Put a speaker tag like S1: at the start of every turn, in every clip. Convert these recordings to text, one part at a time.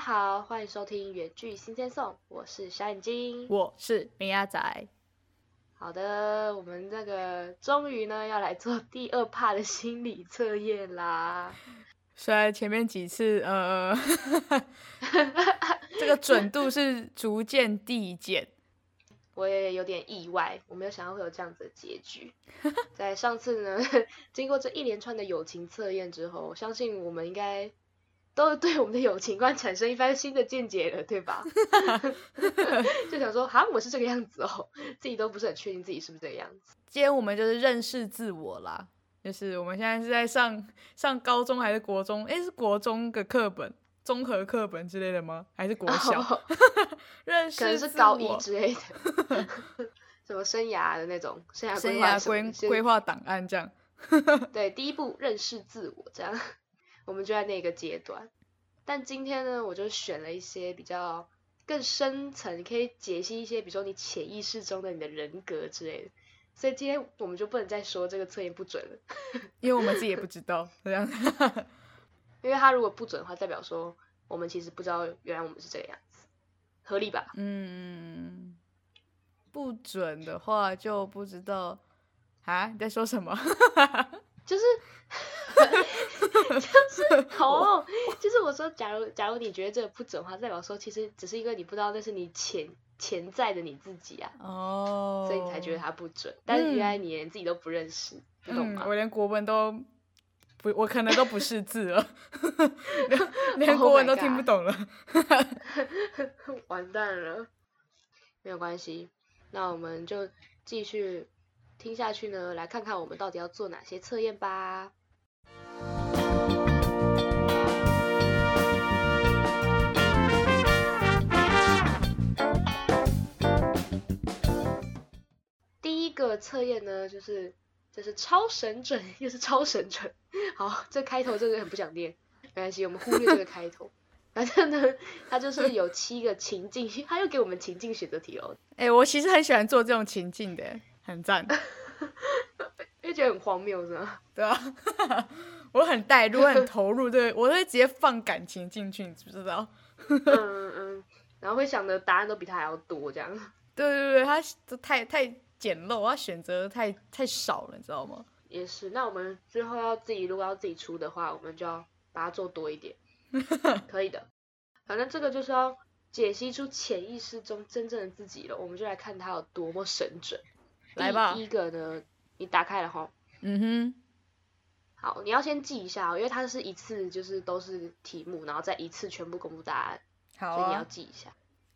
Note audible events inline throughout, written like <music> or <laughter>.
S1: 大家好，欢迎收听远距新鲜颂，我是小眼睛，
S2: 我是明鸭仔。
S1: 好的，我们这个终于呢要来做第二 part 的心理测验啦。<laughs>
S2: 虽然前面几次呃，这个准度是逐渐递减，<laughs>
S1: 我也有点意外，我没有想到会有这样子的结局。在上次呢，经过这一连串的友情测验之后，相信我们应该。都对我们的友情观产生一番新的见解了，对吧？<laughs> 就想说，哈，我是这个样子哦，<laughs> 自己都不是很确定自己是不是这个样子。
S2: 今天我们就是认识自我啦，就是我们现在是在上上高中还是国中？哎，是国中的课本，综合课本之类的吗？还是国小？<laughs> 认识可
S1: 能是高一之类的，什么生涯的那种生涯
S2: 生涯规规划档案这样。
S1: 对，第一步认识自我这样。我们就在那个阶段，但今天呢，我就选了一些比较更深层，可以解析一些，比如说你潜意识中的你的人格之类的。所以今天我们就不能再说这个测验不准了，<laughs>
S2: 因为我们自己也不知道这样。
S1: 因为他如果不准的话，代表说我们其实不知道原来我们是这个样子，合理吧？
S2: 嗯，不准的话就不知道啊你在说什么？<laughs>
S1: 就是。<laughs> <laughs> 就是哦，<laughs> 就是我说，假如假如你觉得这个不准的话，代表说其实只是因为你不知道那是你潜潜在的你自己啊，哦，所以你才觉得它不准。但是原来你连自己都不认识，你懂吗？
S2: 我连国文都不，我可能都不识字了，<laughs> 连国文都听不懂了，
S1: 完蛋了。没有关系，那我们就继续听下去呢，来看看我们到底要做哪些测验吧。个测验呢，就是就是超神准，又是超神准。好，这开头真的很不想念，没关系，我们忽略这个开头。反正呢，它就是有七个情境，他又给我们情境选择题哦。
S2: 哎，我其实很喜欢做这种情境的，很赞，<laughs>
S1: 因为觉得很荒谬，是吗？<laughs>
S2: 对啊，<laughs> 我很带入，很投入，对我会直接放感情进去，你知不知道？
S1: 嗯嗯嗯，然后会想的答案都比他还要多，这样。
S2: 对对对，他都太太。简陋，要选择太太少了，你知道吗？
S1: 也是，那我们最后要自己，如果要自己出的话，我们就要把它做多一点，<laughs> 可以的。反正这个就是要解析出潜意识中真正的自己了，我们就来看它有多么神准。
S2: 来吧，
S1: 第一个呢，你打开了哈，
S2: 嗯哼，
S1: 好，你要先记一下，因为它是一次就是都是题目，然后再一次全部公布答案，
S2: 好，
S1: 所以你要记一下。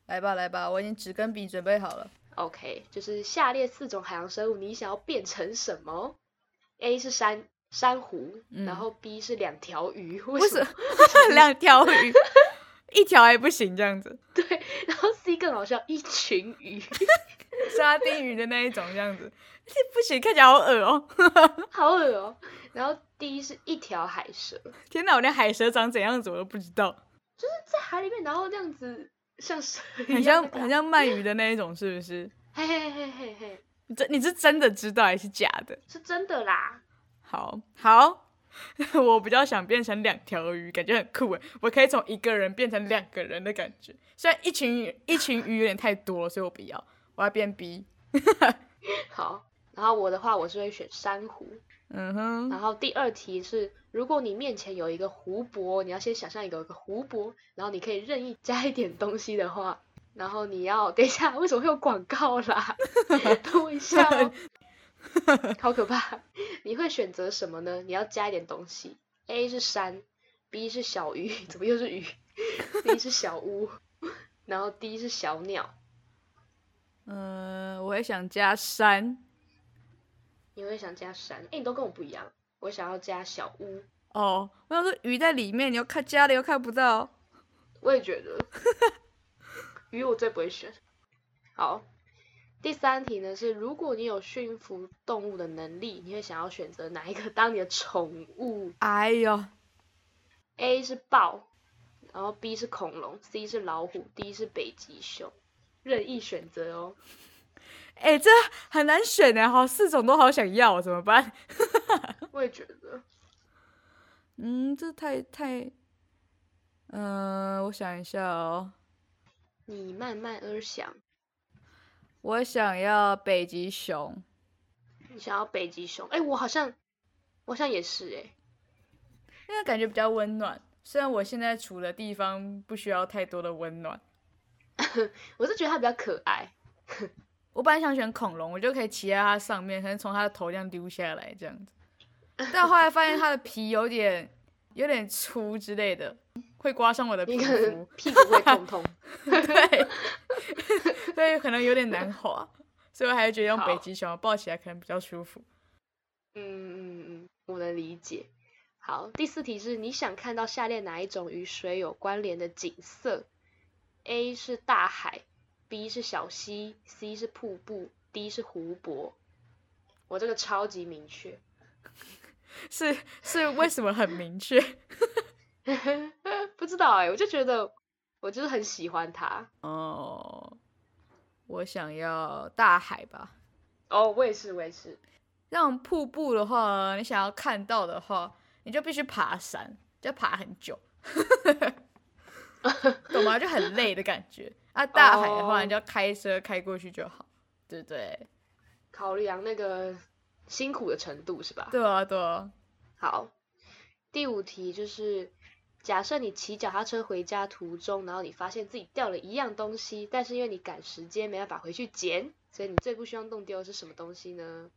S2: 来吧，来吧，我已经纸跟笔准备好了。
S1: OK，就是下列四种海洋生物，你想要变成什么？A 是珊珊瑚，然后 B 是两条鱼，为什么 <laughs>
S2: 两条鱼？一条还不行这样子。<laughs>
S1: 对，然后 C 更好笑，一群鱼，<laughs>
S2: 沙丁鱼的那一种这样子，不行，看起来好恶哦，
S1: 好恶哦。然后 D 是一条海蛇，
S2: 天哪，我连海蛇长怎样子我都不知道，
S1: 就是在海里面，然后这样子。像
S2: 是很像很像鳗鱼的那一种，是不是？<laughs>
S1: 嘿嘿嘿嘿嘿，
S2: 你真你是真的知道还是假的？
S1: 是真的啦。
S2: 好，好，<laughs> 我比较想变成两条鱼，感觉很酷诶。我可以从一个人变成两个人的感觉。虽然一群鱼一群鱼有点太多了，所以我不要，我要变 B。<laughs>
S1: 好，然后我的话，我是会选珊瑚。
S2: 嗯哼。
S1: 然后第二题是。如果你面前有一个湖泊，你要先想象有一个湖泊，然后你可以任意加一点东西的话，然后你要等一下，为什么会有广告啦？<laughs> 等我一下哦，<laughs> 好可怕！你会选择什么呢？你要加一点东西，A 是山，B 是小鱼，<laughs> 怎么又是鱼？C 是小屋，然后 D 是小鸟。
S2: 嗯，我也想加山。
S1: 你会想加山？哎，你都跟我不一样。我想要加小屋
S2: 哦，我想说鱼在里面，你又看加了又看不到。
S1: 我也觉得，<laughs> 鱼我最不会选。好，第三题呢是，如果你有驯服动物的能力，你会想要选择哪一个当你的宠物？
S2: 哎呦
S1: ，A 是豹，然后 B 是恐龙，C 是老虎，D 是北极熊，任意选择哦。
S2: 哎，这很难选的，好四种都好想要，怎么办？<laughs>
S1: 我也觉得，
S2: 嗯，这太太嗯、我想一下哦，
S1: 你慢慢而想，
S2: 我想要北极熊。
S1: 你想要北极熊？哎、我好像，我好像也是哎、
S2: 因为感觉比较温暖。虽然我现在处的地方不需要太多的温暖，<laughs>
S1: 我是觉得它比较可爱。
S2: 我本来想选恐龙，我就可以骑在它上面，可能从它的头这样溜下来这样子。<laughs> 但后来发现它的皮有点有点粗之类的，会刮伤我的皮肤，
S1: 屁股会痛痛。<laughs>
S2: 对，所以可能有点难滑，所以我还是觉得用北
S1: 好
S2: 极熊抱起来可能比较舒服。
S1: 嗯嗯嗯，我能理解。好，第四题是你想看到下列哪一种与水有关联的景色？A 是大海，B 是小溪，C 是瀑布，D 是湖泊。我这个超级明确，
S2: 是是为什么很明确？<laughs>
S1: 不知道哎、我就觉得我就是很喜欢它。
S2: 哦，我想要大海吧。
S1: 哦，我也是，我也是。
S2: 像瀑布的话，你想要看到的话，你就必须爬山，就要爬很久，<laughs> <laughs> 懂吗？<laughs> 就很累的感觉。啊，大海的话，
S1: 哦
S2: 你就要开车开过去就好，对不对？
S1: 考量那个辛苦的程度是吧？
S2: 对啊，对啊。
S1: 好，第五题就是，假设你骑脚踏车回家途中，然后你发现自己掉了一样东西，但是因为你赶时间没办法回去捡，所以你最不希望弄丢的是什么东西呢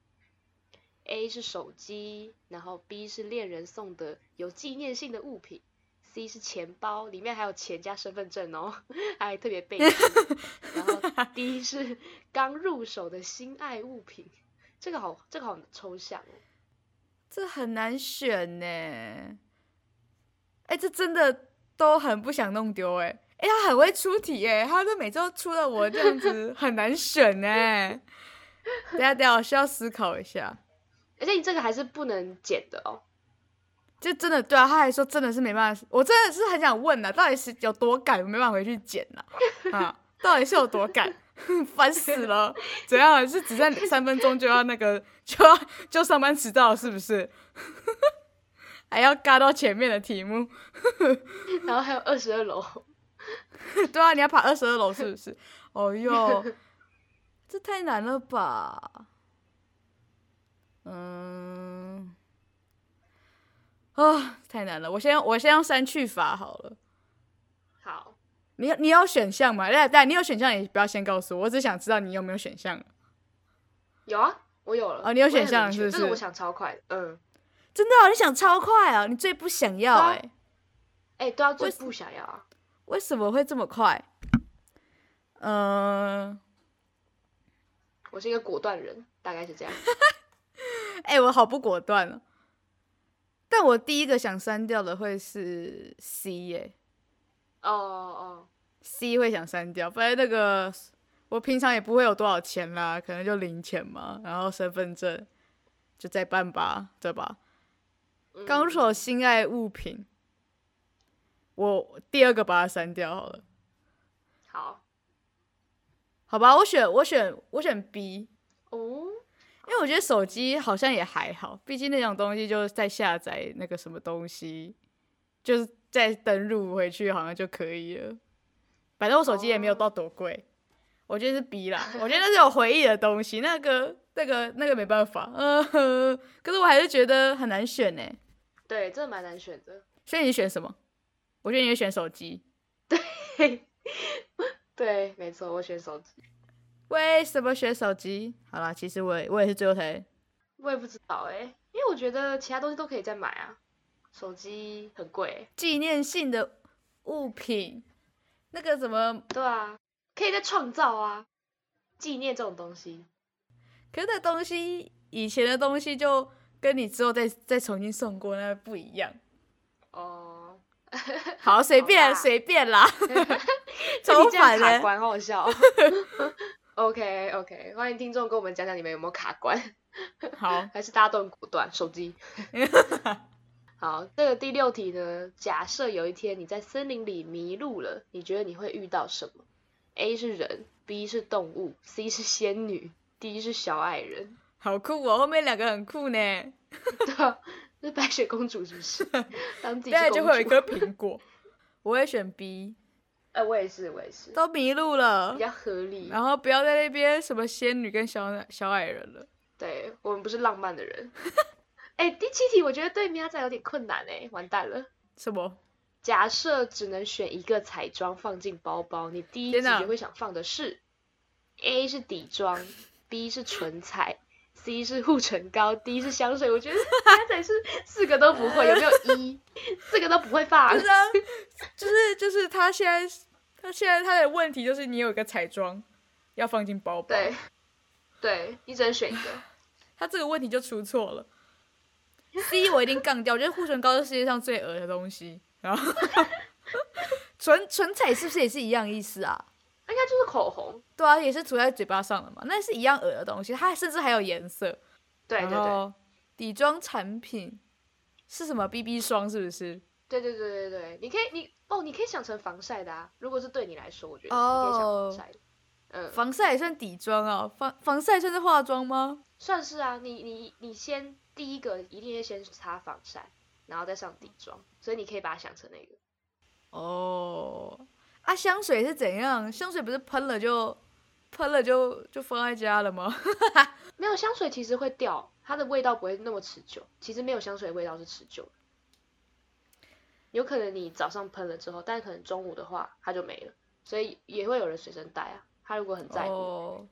S1: ？A 是手机，然后 B 是恋人送的有纪念性的物品，C 是钱包，里面还有钱加身份证哦，还特别备注，<laughs> 然后 D 是刚入手的心爱物品，这个好，这个好抽象哦。
S2: 这很难选呢。哎，这真的都很不想弄丢哎。哎，他很会出题哎，他都每周出了我这样子，<laughs> 很难选呢。等下等下，我需要思考一下。
S1: 而且你这个还是不能剪的哦。
S2: 就真的对啊，他还说真的是没办法，我真的是很想问呐、到底是有多赶，我没办法回去捡呐、<laughs> 啊，到底是有多赶，<laughs> 烦死了，怎样？是只剩三分钟就要那个就要就上班迟到是不是？<laughs> 还要嘎到前面的题目，
S1: 然后还有二十二楼，
S2: 对啊，你要爬二十二楼是不是？哦哟，这太难了吧？嗯，啊，太难了，我先我先用删去法好了。
S1: 好，
S2: 你你有选项吗？对对，你有选项也不要先告诉我，我只想知道你有没有选项。
S1: 有啊，我有了。
S2: 哦你有选项是不是
S1: 这个我想超快的，嗯，
S2: 真的、哦，你想超快啊！你最不想要
S1: 对啊
S2: 哎、
S1: 哎、对啊，最不想要啊。
S2: 为什么会这么快？嗯、
S1: 我是一个果断人，大概是这样。<laughs>
S2: 哎、我好不果断哦。但我第一个想删掉的会是 C 耶、
S1: 哦哦
S2: ，c 会想删掉，不然那个我平常也不会有多少钱啦，可能就零钱嘛，然后身份证就再办吧，对吧？
S1: 嗯
S2: 刚入手心爱物品，我第二个把它删掉好了，
S1: 好
S2: 好吧？我选我选我选 B，
S1: 哦，
S2: 因为我觉得手机好像也还好，毕竟那种东西就是在下载那个什么东西，就是再登录回去好像就可以了。反正我手机也没有到多贵，我觉得是 B 啦。<laughs> 我觉得那是有回忆的东西，那个那个那个没办法，嗯、呵，可是我还是觉得很难选呢。
S1: 对，这蛮难选的。
S2: 所以你选什么？我觉得你会选手机，
S1: 对 <laughs> 对，没错，我选手机。
S2: 为什么选手机？好啦，其实我也我也是最后才
S1: 我也不知道哎、因为我觉得其他东西都可以再买啊，手机很贵欸、
S2: 纪念性的物品，那个什么，
S1: 对啊，可以再创造啊，纪念这种东西。
S2: 可是那东西以前的东西就跟你之后再再重新送过那不一样。
S1: 哦，
S2: 好，随便
S1: 啦
S2: 随便啦，
S1: 这 <laughs>
S2: 超
S1: 你这样
S2: 烦的。
S1: 好好笑。OK OK，欢迎听众跟我们讲讲你们有没有卡关，
S2: 好，<laughs>
S1: 还是大家都很果断？手机。<laughs> 好，这个第六题呢，假设有一天你在森林里迷路了，你觉得你会遇到什么？A 是人，B 是动物，C 是仙女，D 是小矮人。
S2: 好酷哦，后面两个很酷呢。<laughs>
S1: 对啊，是白雪公主是不是？当自己
S2: 对。就会有一颗苹果。我会选 B，
S1: 哎、我也是，我也是，
S2: 都迷路了
S1: 比，较合理。
S2: 然后不要在那边什么仙女跟小小矮人了。
S1: 对我们不是浪漫的人。<laughs> 哎、第七题我觉得对米亚仔有点困难哎，完蛋了。
S2: 什么？
S1: 假设只能选一个彩妆放进包包，你第一直觉会想放的是 A 是底妆，B 是唇彩，C 是护唇膏，D 是香水。我觉得米亚仔是四个都不会，有没有一？四个都不会放
S2: 不。是啊，就是就是他现在他现在他的问题就是你有一个彩妆要放进包包，
S1: 对，对，你只能选一个。<laughs>
S2: 他这个问题就出错了。C 我一定杠掉，我觉得护唇膏是世界上最恶的东西。然后 <laughs> 唇唇彩是不是也是一样意思啊？
S1: 应该就是口红。
S2: 对啊，也是涂在嘴巴上的嘛，那是一样恶的东西，它甚至还有颜色。
S1: 对对对
S2: 底妆产品是什么 BB 霜是不是？
S1: 对对对对对，你可以你哦，你可以想成防晒的啊。如果是对你来说，我觉得
S2: 哦
S1: 你可以想防晒的。嗯，
S2: 防晒也算底妆啊？防防晒算是化妆吗？
S1: 算是啊。你你你先第一个一定要先擦防晒，然后再上底妆，所以你可以把它想成那个。
S2: 哦，啊，香水是怎样？香水不是喷了就喷了就就放在家了吗？<laughs>
S1: 没有香水其实会掉，它的味道不会那么持久。其实没有香水的味道是持久的。有可能你早上喷了之后，但可能中午的话它就没了，所以也会有人随身带啊。他如果很在乎，
S2: 哦，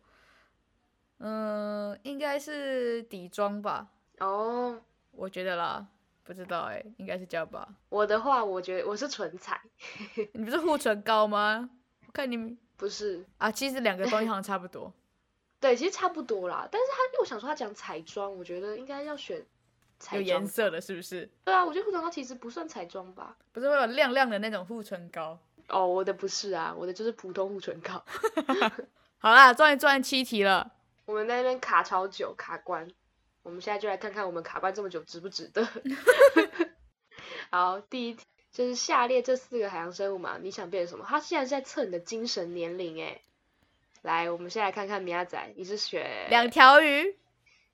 S2: 嗯，应该是底妆吧，
S1: 哦，
S2: 我觉得啦，不知道哎、应该是这样吧。
S1: 我的话，我觉得我是唇彩，<laughs>
S2: 你不是护唇膏吗？我看你
S1: 不是
S2: 啊，其实两个东西好像差不多。<laughs>
S1: 对，其实差不多啦。但是他因为我想说他讲彩妆，我觉得应该要选彩
S2: 有
S1: 妆。
S2: 颜色的，是不是？
S1: 对啊，我觉得护唇膏其实不算彩妆吧。
S2: 不是会有亮亮的那种护唇膏？
S1: 哦，我的不是啊，我的就是普通护唇膏。<laughs>
S2: 好啦，终于做完七题了。
S1: 我们在那边卡超久，卡关。我们现在就来看看我们卡关这么久值不值得。<laughs> 好，第一题就是下列这四个海洋生物嘛，你想变成什么？它现在是在测你的精神年龄哎。来，我们先来看看米亚仔，你是选
S2: 两条鱼，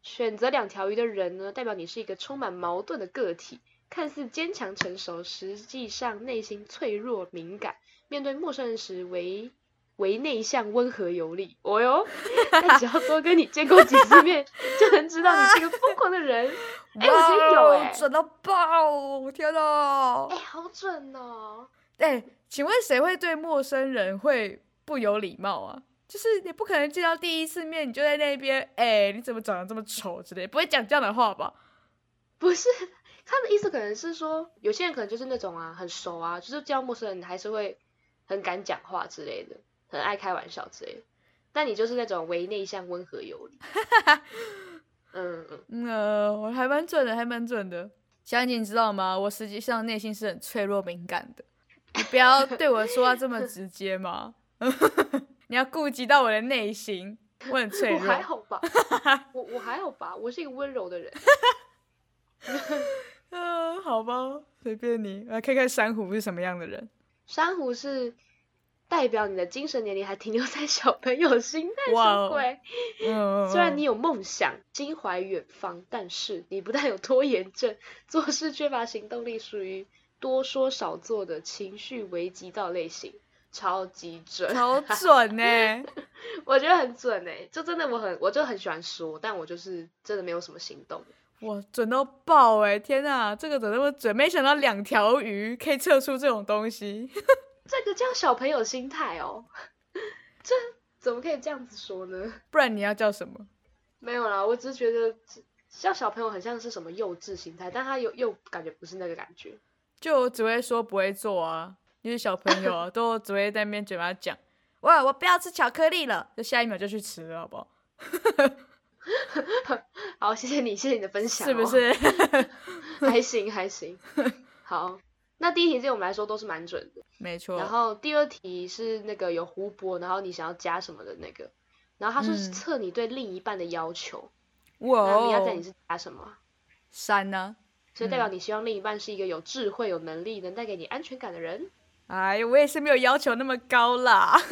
S1: 选择两条鱼的人呢，代表你是一个充满矛盾的个体，看似坚强成熟，实际上内心脆弱敏感，面对陌生人时为为内向温和有礼。哦哟，但只要多跟你见过几次面，就能知道你是个疯狂的人。哎我觉得有
S2: 哇
S1: 哎
S2: 准到爆！天哪
S1: 哎、！好准哦！
S2: 哎、请问谁会对陌生人会不有礼貌啊？就是你不可能见到第一次面，你就在那边，哎、你怎么长得这么丑之类，不会讲这样的话吧？
S1: 不是他的意思，可能是说有些人可能就是那种啊，很熟啊，就是见到陌生人还是会很敢讲话之类的，很爱开玩笑之类的。但你就是那种唯内向、温和有礼。嗯嗯，
S2: 嗯，呃，我还蛮准的，还蛮准的。小姐，你知道吗？我实际上内心是很脆弱敏感的。你不要对我说话这么直接嘛，<laughs> 你要顾及到我的内心，我很脆弱
S1: 我还。好吧，<laughs> 我我还好吧，我是一个温柔的人。<laughs>
S2: 嗯、好吧，随便你。来看看珊瑚是什么样的人。
S1: 珊瑚是代表你的精神年龄还停留在小朋友心态，
S2: 哇哦
S1: 什么鬼？
S2: 嗯，
S1: 虽然你有梦想，心怀远方，但是你不但有拖延症，<laughs> 做事缺乏行动力，属于多说少做的情绪危急到类型，超级准，
S2: 超 <laughs> 准呢、<laughs>
S1: 我觉得很准诶，就真的我很我就很喜欢说，但我就是真的没有什么行动。
S2: 哇，准到爆哎！天哪，这个怎么那么准？没想到两条鱼可以测出这种东西。<laughs>
S1: 这个叫小朋友心态哦，这怎么可以这样子说呢？
S2: 不然你要叫什么？
S1: 没有啦，我只是觉得叫小朋友很像是什么幼稚心态，但他又又感觉不是那个感觉。
S2: 就只会说不会做啊，就是小朋友啊，<laughs> 都只会在那边嘴巴讲，哇，我不要吃巧克力了，就下一秒就去吃了，好不好？<laughs>
S1: 好，谢谢你，谢谢你的分享、哦
S2: 是不？是？<laughs>
S1: 还行还行。好，那第一题对我们来说都是蛮准的。
S2: 没错。
S1: 然后第二题是那个有湖泊，然后你想要加什么的那个，然后它是
S2: 嗯
S1: 测你对另一半的要求。
S2: 哇
S1: 那你要在你
S2: 哦，
S1: 是加什么啊？
S2: 山呢、
S1: 所以代表你希望另一半是一个有智慧、有能力、能带给你安全感的人。
S2: 哎，我也是没有要求那么高啦。<laughs>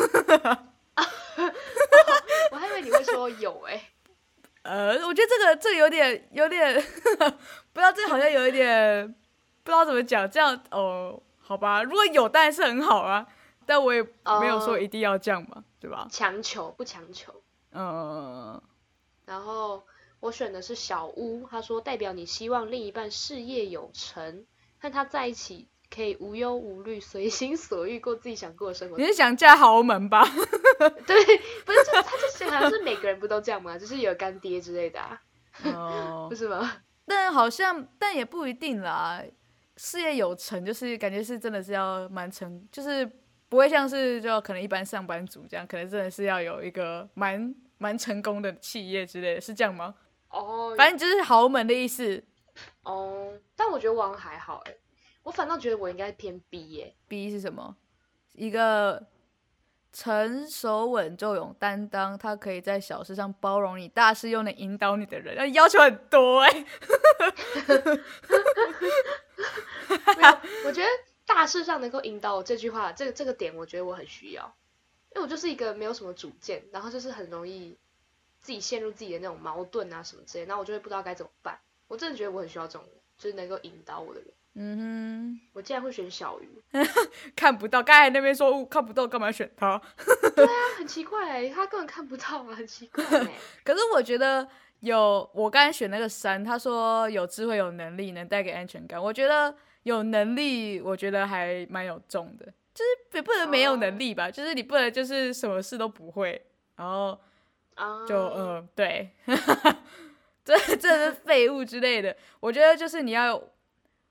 S1: 我还以为你会说有哎、<laughs>
S2: 呃，我觉得这个这个有点有点，<laughs> 不知道这好像有一点不知道怎么讲，这样哦，好吧，如果有当然是很好啊，但我也没有说
S1: 哦
S2: 一定要这样嘛，对吧？
S1: 强求不强求。
S2: 嗯，
S1: 然后我选的是小屋，他说代表你希望另一半事业有成，和他在一起可以无忧无虑，随心所欲过自己想过的生活
S2: 你。是想嫁豪门吧？<laughs>
S1: 对，不是，就他就好像是每个人不都这样吗？就是有干爹之类的啊，
S2: 哦 <laughs>
S1: 不，是吗？
S2: 但好像但也不一定啦。事业有成，就是感觉是真的是要蛮成，就是不会像是就可能一般上班族这样，可能真的是要有一个蛮蛮成功的企业之类的，是这样吗？
S1: 哦
S2: 反正就是豪门的意思。
S1: 哦，但我觉得我好像还好哎，我反倒觉得我应该偏 B 耶。
S2: B 是什么？一个成熟稳重、有担当，他可以在小事上包容你，大事又能引导你的人，那要求很多哎、<laughs>
S1: 没有，我觉得大事上能够引导我这句话，这个这个点，我觉得我很需要，因为我就是一个没有什么主见，然后就是很容易自己陷入自己的那种矛盾啊什么之类的，然后我就会不知道该怎么办。我真的觉得我很需要这种人，就是能够引导我的人。
S2: 嗯哼
S1: 我竟然会选小鱼，
S2: 哼，<laughs> 看不到。刚才那边说、哦看不到，干嘛选他？<laughs>
S1: 对啊很奇怪哎，他根本看不到啊，很奇怪哎。<laughs>
S2: 可是我觉得有，我刚才选那个三，他说有智慧、有能力，能带给安全感。我觉得有能力，我觉得还蛮有重的，就是也不能没有能力吧，就是你不能就是什么事都不会，然后
S1: 啊，
S2: 就嗯、呃对，这这是废物之类的。我觉得就是你要有，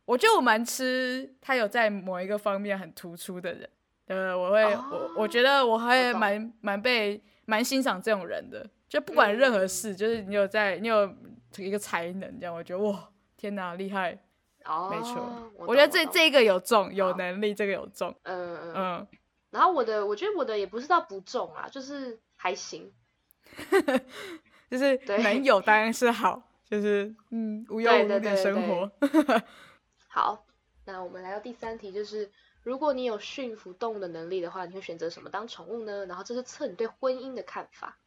S2: 我觉得我蛮吃他有在某一个方面很突出的人，呃，我会、我我觉得我还蛮蛮被蛮欣赏这种人的，就不管任何事，就是你有在你有一个才能这样，我觉得哇天哪厉害，
S1: 哦，
S2: 没错，
S1: 我。
S2: 我觉得这
S1: 懂
S2: 这个有中，有能力这个有中，
S1: 嗯嗯然后我的，我觉得我的也不是到不重啊，就是还行。<laughs>
S2: 就是
S1: 对
S2: 能有当然是好，就是嗯无忧无虑的生活。<laughs>
S1: 好，那我们来到第三题，就是如果你有驯服动物的能力的话，你会选择什么当宠物呢？然后这是测你对婚姻的看法。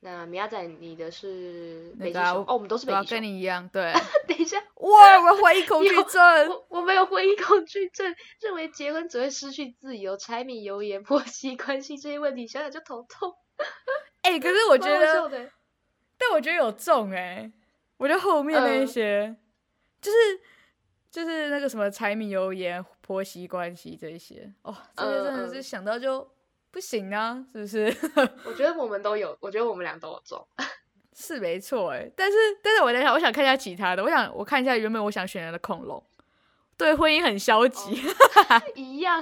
S1: 那米亚仔，你的是北极熊、哦，我们都是北极熊。
S2: 跟你一样，对。<laughs>
S1: 等一下，
S2: 哇，我怀疑恐惧症。
S1: 我我没有婚姻恐惧症，认为结婚只会失去自由、柴米油盐、婆媳关系这些问题，想想就头痛。<laughs>
S2: 哎、<laughs> 可是我
S1: 我
S2: 觉得，
S1: 的，
S2: 但我觉得有中哎、我觉得后面那一
S1: 嗯
S2: 些，就是就是那个什么柴米油盐、婆媳关系这一些，哦，这些真的是想到就不行啊，是不是？<laughs>
S1: 我觉得我们都有，我觉得我们俩都有中。<laughs>
S2: 是没错哎，但是但是我在想，我想看一下其他的，我想我看一下原本我想选的恐龙，对婚姻很消极，<laughs>
S1: 一样，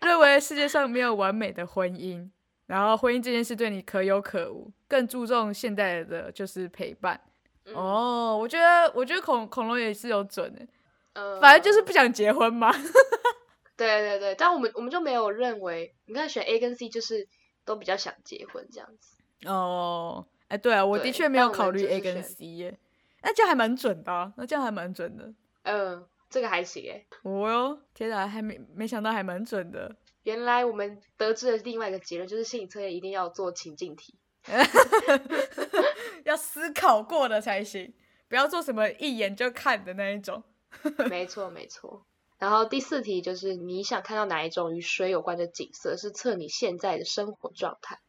S2: 认为世界上没有完美的婚姻，然后婚姻这件事对你可有可无，更注重现代的就是陪伴。
S1: 嗯
S2: 哦，我觉得我觉得恐恐龙也是有准的，
S1: 呃，
S2: 反正就是不想结婚嘛。<laughs>
S1: 对对对，但我们我们就没有认为，你看选 A 跟 C 就是都比较想结婚这样子。
S2: 哦，哎，对啊，我的
S1: 对
S2: 确没有考虑 A 跟 C 耶，那这样还蛮准的、啊，那这样还蛮准的。
S1: 嗯，这个还行哎。
S2: 哦哟，天哪，还没没想到还蛮准的。
S1: 原来我们得知了另外一个结论，就是心理测验一定要做情境题。<laughs>
S2: 要思考过的才行，不要做什么一眼就看的那一种。<laughs>
S1: 没错没错。然后第四题就是你想看到哪一种与水有关的景色，是测你现在的生活状态。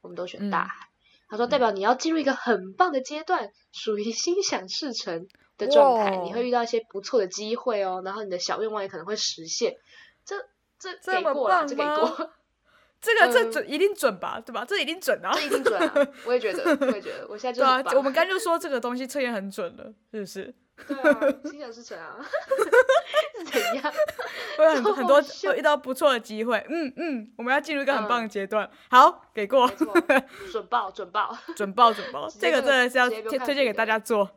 S1: 我们都选大
S2: 嗯
S1: 海。他说代表你要进入一个很棒的阶段，属于心想事成的状态，你会遇到一些不错的机会哦，然后你的小愿望也可能会实现。这这
S2: 这么
S1: 给过啦，
S2: 棒
S1: 这给
S2: 吗
S1: 过，
S2: 这个这
S1: 嗯
S2: 准一定准吧，对吧？这一定准啊
S1: 这。一定准啊！我也觉得，我也觉得，我现在就 <laughs>
S2: 对啊。我们刚就说这个东西测验很准了，是不是？
S1: 对啊，<laughs> 心想事成啊，<laughs> 是怎样？<laughs>
S2: 会有很
S1: 超
S2: 很多会遇到不错的机会。嗯嗯，我们要进入一个很
S1: 嗯
S2: 棒的阶段。好，给过
S1: 准报准报。
S2: 准报准报，这个真的是要推推荐给大家做。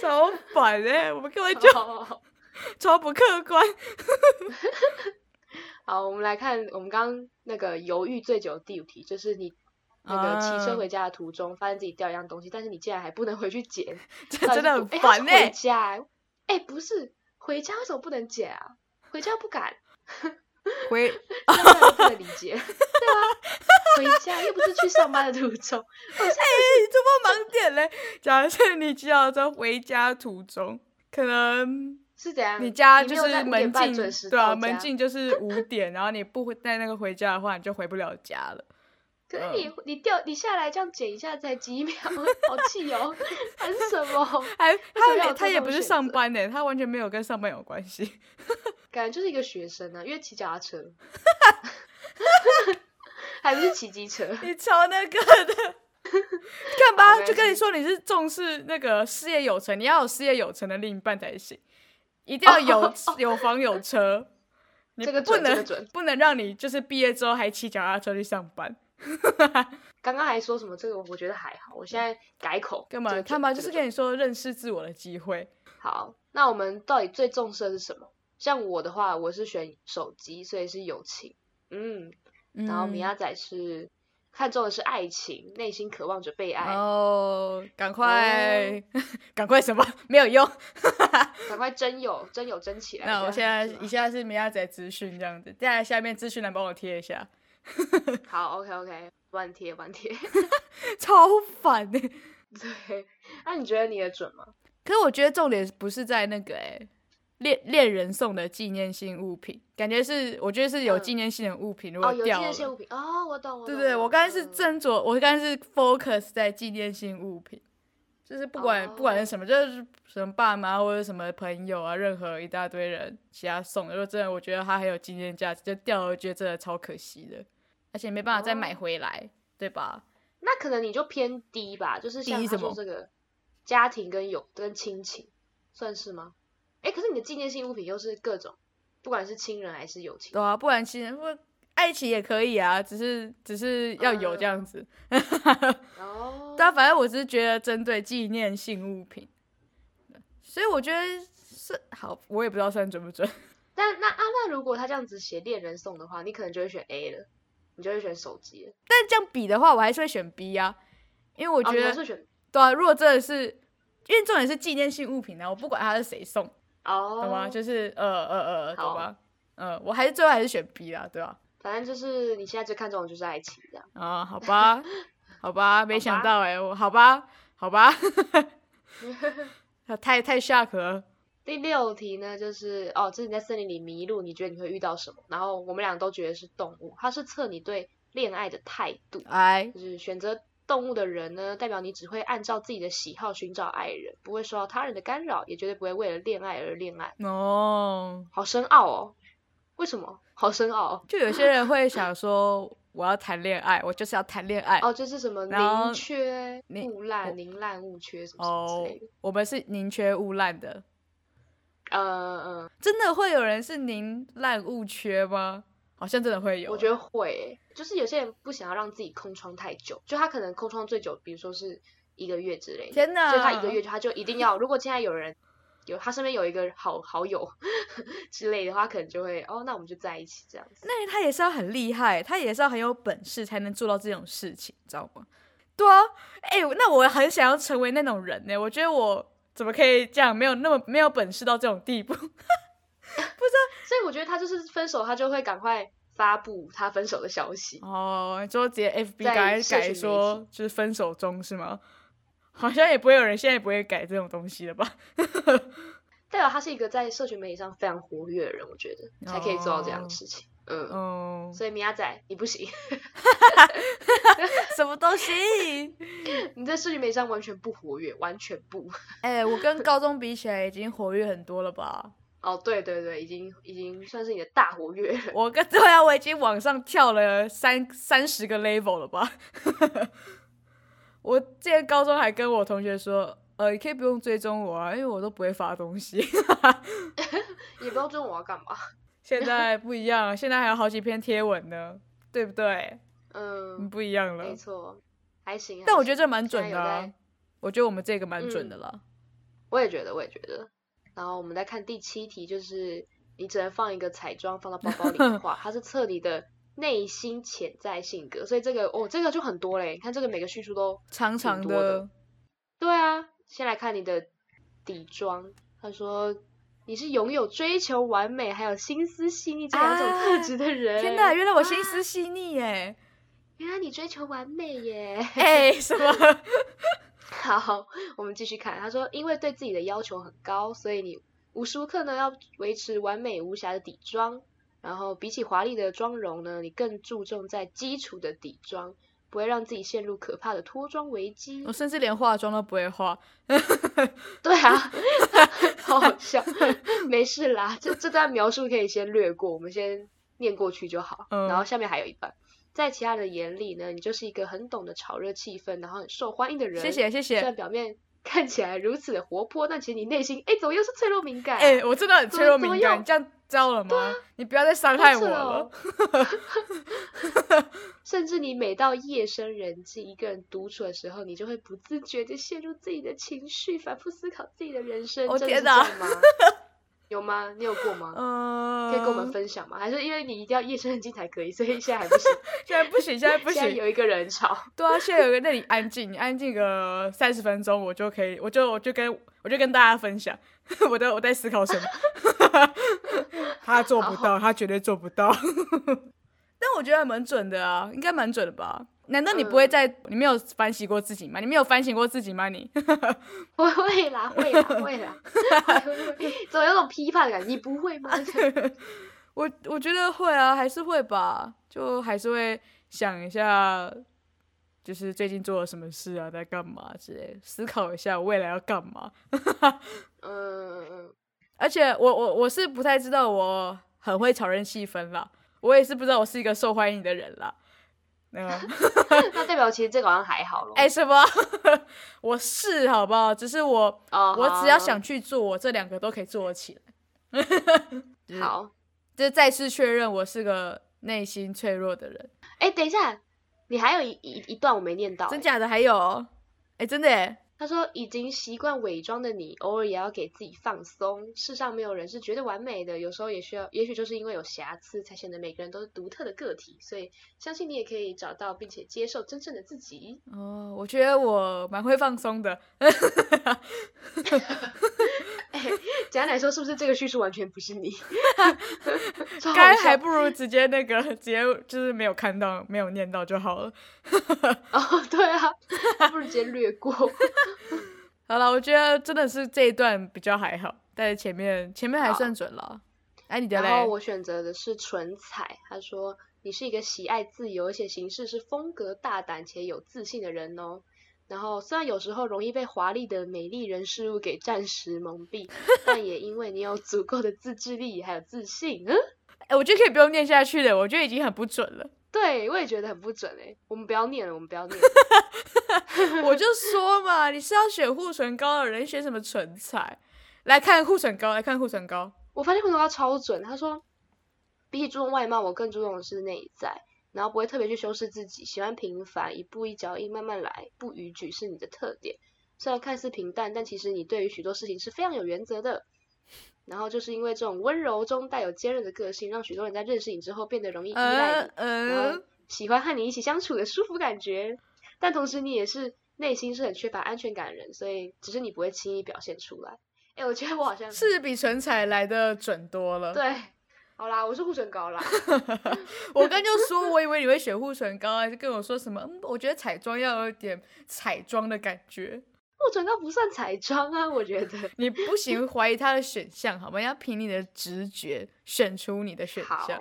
S2: 超烦哎、我们根本就超不客观。
S1: 好，我们来看我们刚刚那个犹豫最久的第五题，就是你那个骑车
S2: 啊
S1: 回家的途中，发现自己掉一样东西，但是你竟然还不能回去捡，<laughs>
S2: 这真的很烦哎、
S1: 他是回家哎、哎不是回家为什么不能捡啊？回家不敢，
S2: 回 <laughs>
S1: 这样让人不能理解。<laughs> 对啊，回家又不是去上班的途中，
S2: 哎、你这么盲点嘞？假设你骑脚在回家途中，可能
S1: 是怎样？
S2: 你家就
S1: 没有在5
S2: 是门禁对啊，
S1: 到
S2: 门禁就是五点，然后你不带那个回家的话，你就回不了家了。
S1: 可是你你掉你下来这样剪一下才几秒，好气哦！还是什么？<laughs>
S2: 还他
S1: 也
S2: 他也不是上班呢，他完全没有跟上班有关系。<laughs>
S1: 感觉就是一个学生啊，因为骑脚踏车，<laughs> 还不是骑机车。
S2: 你超那个的，干嘛？
S1: 好没事
S2: 就跟你说你是重视那个事业有成，你要有事业有成的另一半才行，一定要有、
S1: 哦
S2: 有房有车。你
S1: 这个
S2: 不能不能让你就是毕业之后还骑脚踏车去上班，<laughs>
S1: 刚刚还说什么这个，我觉得还好，我现在改口。
S2: 干嘛？
S1: 这个
S2: 他妈
S1: 准这个准
S2: 就是跟你说认识自我的机会。
S1: 好，那我们到底最重视的是什么？像我的话，我是选手机，所以是友情。嗯，然后米
S2: 嗯
S1: 亚仔是看中的是爱情，内心渴望着被爱，
S2: 哦，赶快，<laughs> 赶快什么没有用？<laughs>
S1: 赶快真有真有真起来。
S2: 那我现在以下是米亚仔资讯这样子，接下来下面资讯栏帮我贴一下，<laughs>
S1: 好，OK OK，乱贴乱贴。<laughs>
S2: 超烦欸的。
S1: 对，那你觉得你的准吗？
S2: 可是我觉得重点不是在那个哎、恋恋人送的纪念性物品，感觉是我觉得是有
S1: 嗯
S2: 纪念性的物品，如
S1: 哦，有纪
S2: 果掉了，
S1: 念性物品哦，我懂，我懂。
S2: 对对，我刚才是
S1: 嗯
S2: 斟酌，我刚才是 focus 在纪念性物品，就是不管、不管是什么，就是什么爸妈或者什么朋友啊，任何一大堆人其他送的，如果真的我觉得它很有纪念价值，就掉了，我觉得真的超可惜的，而且没办法再买
S1: 哦
S2: 回来，对吧？
S1: 那可能你就偏低吧，就是像他
S2: 低什么
S1: 说这个家庭跟友跟亲情，算是吗？哎，可是你的纪念性物品又是各种，不管是亲人还是友情
S2: 对。啊，不管亲人不爱情也可以啊，只是只是要有这样子。
S1: 哦，<laughs>
S2: 但反正我只是觉得针对纪念性物品，所以我觉得是好，我也不知道算准不准。<laughs>
S1: 但那啊，那如果他这样子写恋人送的话，你可能就会选 A 了，你就会选手机了。
S2: 但这样比的话，我还是会选 B 啊，因为我
S1: 我
S2: 觉得、对啊，如果真的是因为重点是纪念性物品呢、我不管他是谁送，
S1: 哦，
S2: 懂吗？就是呃呃呃，
S1: 好
S2: 懂吧？嗯、我还是最后还是选 B 啦，对吧、
S1: 反正就是你现在最看重的就是爱情这样。
S2: 啊？好吧，好吧，没想到哎、我好吧，好吧，<laughs> 太太 shock 了。
S1: 第六题呢，就是哦，这是你在森林里迷路，你觉得你会遇到什么？然后我们俩都觉得是动物，它是测你对恋爱的态度，
S2: 哎，
S1: 就是选择动物的人呢，代表你只会按照自己的喜好寻找爱人，不会受到他人的干扰，也绝对不会为了恋爱而恋爱。
S2: 哦，
S1: 好深奥哦，为什么？好深奥哦。
S2: 就有些人会想说，我要谈恋爱，我就是要谈恋爱。
S1: 哦，就是什么宁缺
S2: 宁
S1: 毋滥、宁滥勿缺什么什么
S2: 哦
S1: 之类的。，
S2: 我们是宁缺毋滥的，
S1: 呃嗯，
S2: 真的会有人是宁滥勿缺吗？好像真的会有。
S1: 我觉得会欸，就是有些人不想要让自己空窗太久，就他可能空窗最久，比如说是一个月之类的，
S2: 天哪，
S1: 所以他一个月就他就一定要，如果现在有人有他身边有一个好好友 <laughs> 之类的话，可能就会哦，那我们就在一起这样子。
S2: 那他也是要很厉害，他也是要很有本事才能做到这种事情，你知道吗？对啊，哎、那我很想要成为那种人呢。我觉得我怎么可以这样，没有那么没有本事到这种地步？<laughs>
S1: 所以我觉得他就是分手，他就会赶快发布他分手的消息。
S2: 哦，你说直接 FB
S1: 在
S2: 改说就是分手中是吗？好像也不会有人现在也不会改这种东西了吧？<laughs>
S1: 代表他是一个在社群媒体上非常活跃的人，我觉得才可以做到这样的事情。嗯，
S2: 嗯，
S1: 所以米亚仔你不行，<laughs>
S2: 什么东西？<laughs>
S1: 你在社群媒体上完全不活跃，完全不。
S2: 哎、我跟高中比起来已经活跃很多了吧？
S1: 哦，对对对，已经已经算是你的大活跃了。
S2: 我跟对啊，我已经往上跳了三三十个 level 了吧？我之前高中还跟我同学说，呃，你可以不用追踪我啊，因为我都不会发东西。<laughs>
S1: 也不知道追我要干嘛。
S2: 现在不一样，现在还有好几篇贴文呢，对不对？嗯，
S1: 嗯，
S2: 不一样了
S1: 没。错，还行。
S2: 但我觉得这蛮准的、我觉得我们这个蛮准的
S1: 嗯
S2: 啦。
S1: 我也觉得，我也觉得。然后我们再看第七题，就是你只能放一个彩妆放到包包里的话，它是彻底的内心潜在性格，所以这个哦，这个就很多嘞。你看这个每个叙述都
S2: 长长
S1: 的，对啊。先来看你的底妆，他说你是拥有追求完美还有心思细腻这两种特质的人。
S2: 天哪，原来我心思细腻耶！
S1: 原来你追求完美耶！<laughs>
S2: 哎、什么？<laughs>
S1: 好，我们继续看。他说，因为对自己的要求很高，所以你无时无刻呢要维持完美无瑕的底妆，然后比起华丽的妆容呢，你更注重在基础的底妆，不会让自己陷入可怕的脱妆危机
S2: 我。甚至连化妆都不会化。
S1: 对啊，<laughs> 好好笑。没事啦，这这段描述可以先略过，我们先念过去就好。
S2: 嗯
S1: 然后下面还有一段，在其他人的眼里呢，你就是一个很懂得炒热气氛，然后很受欢迎的人。
S2: 谢谢谢谢
S1: 虽然。表面看起来如此的活泼，但其实你内心，哎，怎么又是脆弱敏感？
S2: 哎、我真的很脆弱敏感，这样糟了吗？你不要再伤害我了。
S1: 哦 <laughs> 甚至你每到夜深人静，一个人独处的时候，你就会不自觉的陷入自己的情绪，反复思考自己的人生。真的？有吗？你有过吗？
S2: 嗯、
S1: 可以跟我们分享吗？还是因为你一定要夜深人静才可以，所以现在还不行？<laughs>
S2: 现在不行，现在不行。
S1: 现在有一个人吵。
S2: 对啊，现在有个那里安静，你安静个三十分钟，我就可以，我就我就跟我就跟大家分享 <laughs> 我的我在思考什么。<laughs> 他做不到，他绝对做不到。<laughs> 但我觉得蛮准的啊，应该蛮准的吧？难道你不会
S1: 嗯
S2: 在、你没有反省过自己吗？你没有反省过自己吗？你 <laughs>
S1: 我会啦，会啦，会啦，总有种批判感。你不会吗？
S2: 我我觉得会啊，还是会吧，就还是会想一下，就是最近做了什么事啊，在干嘛之类，思考一下我未来要干嘛。
S1: 嗯嗯
S2: 而且我我我是不太知道我很会炒人气氛啦，我也是不知道我是一个受欢迎的人啦。那个
S1: 嗯，<laughs> 那代表其实这个好像还好咯。
S2: 哎、什么？<laughs> 我是好不好？只是我
S1: 哦，
S2: 我只要想去做，我这两个都可以做得起来。<laughs> 就是
S1: 好，
S2: 这再次确认我是个内心脆弱的人。
S1: 哎，等一下，你还有一一一段我没念到。
S2: 真假的还有哦？哎、真的耶！
S1: 他说：“已经习惯伪装的你，偶尔也要给自己放松。世上没有人是绝对完美的，有时候也需要，也许就是因为有瑕疵，才显得每个人都是独特的个体。所以，相信你也可以找到并且接受真正的自己。
S2: 哦，我觉得我蛮会放松的。<laughs>
S1: 简单来说，是不是这个叙述完全不是你？<laughs>
S2: 该还不如直接那个直接就是没有看到没有念到就好了。
S1: 哦，<laughs> 对啊，还不如直接略过。<laughs>
S2: 好了，我觉得真的是这一段比较还好，但是前面前面还算准了。哎，你的
S1: 然后？我选择的是唇彩。他说你是一个喜爱自由，而且行事是风格大胆且有自信的人哦。然后虽然有时候容易被华丽的美丽人事物给暂时蒙蔽，<laughs> 但也因为你有足够的自制力还有自信，嗯，
S2: 哎，我觉得可以不用念下去了，我觉得已经很不准了。<laughs>
S1: 对我也觉得很不准诶。我们不要念了，我们不要念了。<laughs>
S2: 我就说嘛，你是要选护唇膏的人，选什么唇彩？来看护唇膏，来看护唇膏。
S1: 我发现护唇膏超准，他说比起注重外貌，我更注重的是内在，然后不会特别去修饰自己，喜欢平凡，一步一脚印，慢慢来，不逾矩是你的特点。虽然看似平淡，但其实你对于许多事情是非常有原则的。然后就是因为这种温柔中带有坚韧的个性，让许多人在认识你之后变得容易依赖
S2: 嗯
S1: 你，然后
S2: 嗯，
S1: 喜欢和你一起相处的舒服感觉。但同时你也是内心是很缺乏安全感的人，所以只是你不会轻易表现出来。哎，我觉得我好像
S2: 是比唇彩来的准多了。
S1: 对，好啦，我是护唇膏啦。<laughs>
S2: 我刚就说，我以为你会选护唇膏，还是跟我说什么？嗯，我觉得彩妆要有点彩妆的感觉。
S1: 护唇膏不算彩妆啊，我觉得。
S2: 你不行怀疑它的选项，好吗？要凭你的直觉选出你的选，项。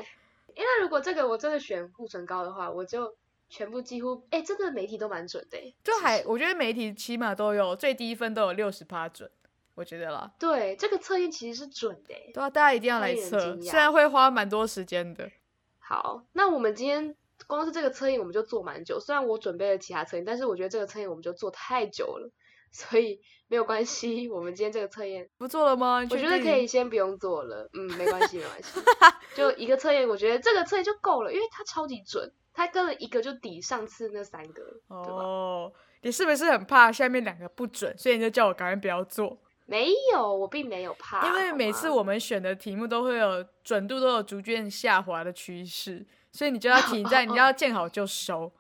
S1: 因为如果这个我真的选护唇膏的话，我就全部几乎，哎，这个媒体都蛮准的欸，
S2: 就还，我觉得媒体起码都有最低分都有六十趴准，我觉得啦。
S1: 对这个测验其实是准的欸。
S2: 对啊，大家一定要来测，虽然会花蛮多时间的。
S1: 好，那我们今天光是这个测验我们就做蛮久，虽然我准备了其他测验，但是我觉得这个测验我们就做太久了，所以没有关系，我们今天这个测验
S2: 不做了吗？
S1: 我觉得可以先不用做了，嗯，没关系，没关系，<laughs> 就一个测验，我觉得这个测验就够了，因为它超级准，它跟了一个就抵上次那三个了，对吧？
S2: 哦，你是不是很怕下面两个不准，所以你就叫我赶快不要做？
S1: 没有，我并没有怕，
S2: 因为每次我们选的题目都会有准度都有逐渐下滑的趋势，所以你就要停在，<laughs> 你要见好就收。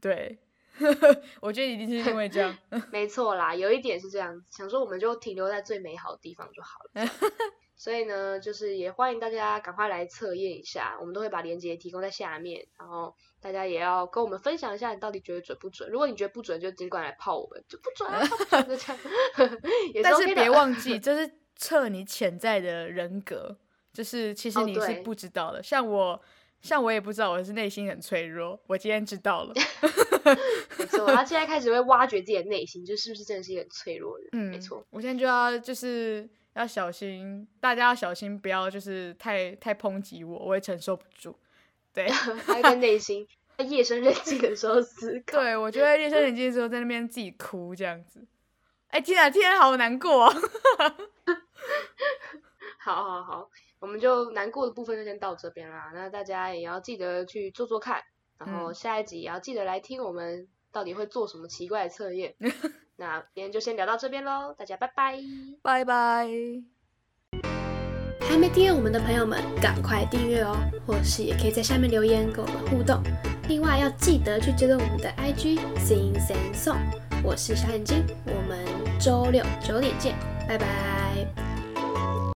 S2: 对，<laughs> 我觉得一定是因为这样。<laughs>
S1: 没错啦，有一点是这样，想说我们就停留在最美好的地方就好了。所以呢，就是也欢迎大家赶快来测验一下，我们都会把链接提供在下面，然后大家也要跟我们分享一下你到底觉得准不准。如果你觉得不准，就尽管来泡我们，就不准啊，不准就这样。<laughs> 也是
S2: 但是别忘记，<laughs> 这是测你潜在的人格，就是其实你是不知道的。像我，像我也不知道我是内心很脆弱，我今天知道了。<laughs>
S1: 没错，他现在开始会挖掘自己的内心，就是不是真的是一个很脆弱的人。
S2: 嗯，
S1: 没错，
S2: 我现在就要就是要小心，大家要小心，不要就是太太抨击我，我会承受不住。对，<laughs>
S1: 他会在内心在夜深人静的时候思考。
S2: 对我就会夜深人静的时候在那边自己哭这样子。哎、天啊，天啊，好难过、哦。<laughs>
S1: 好好好，我们就难过的部分就先到这边啦。那大家也要记得去做做看，然后
S2: 嗯
S1: 下一集也要记得来听我们到底会做什么奇怪的测验。<laughs> 那今天就先聊到这边喽，大家拜拜。
S2: 拜拜。
S3: 还没订阅我们的朋友们，赶快订阅哦！或是也可以在下面留言跟我们互动。另外要记得去追踪我们的 IG Sing Sing Song。我是小眼睛，我们周六九点见，拜拜。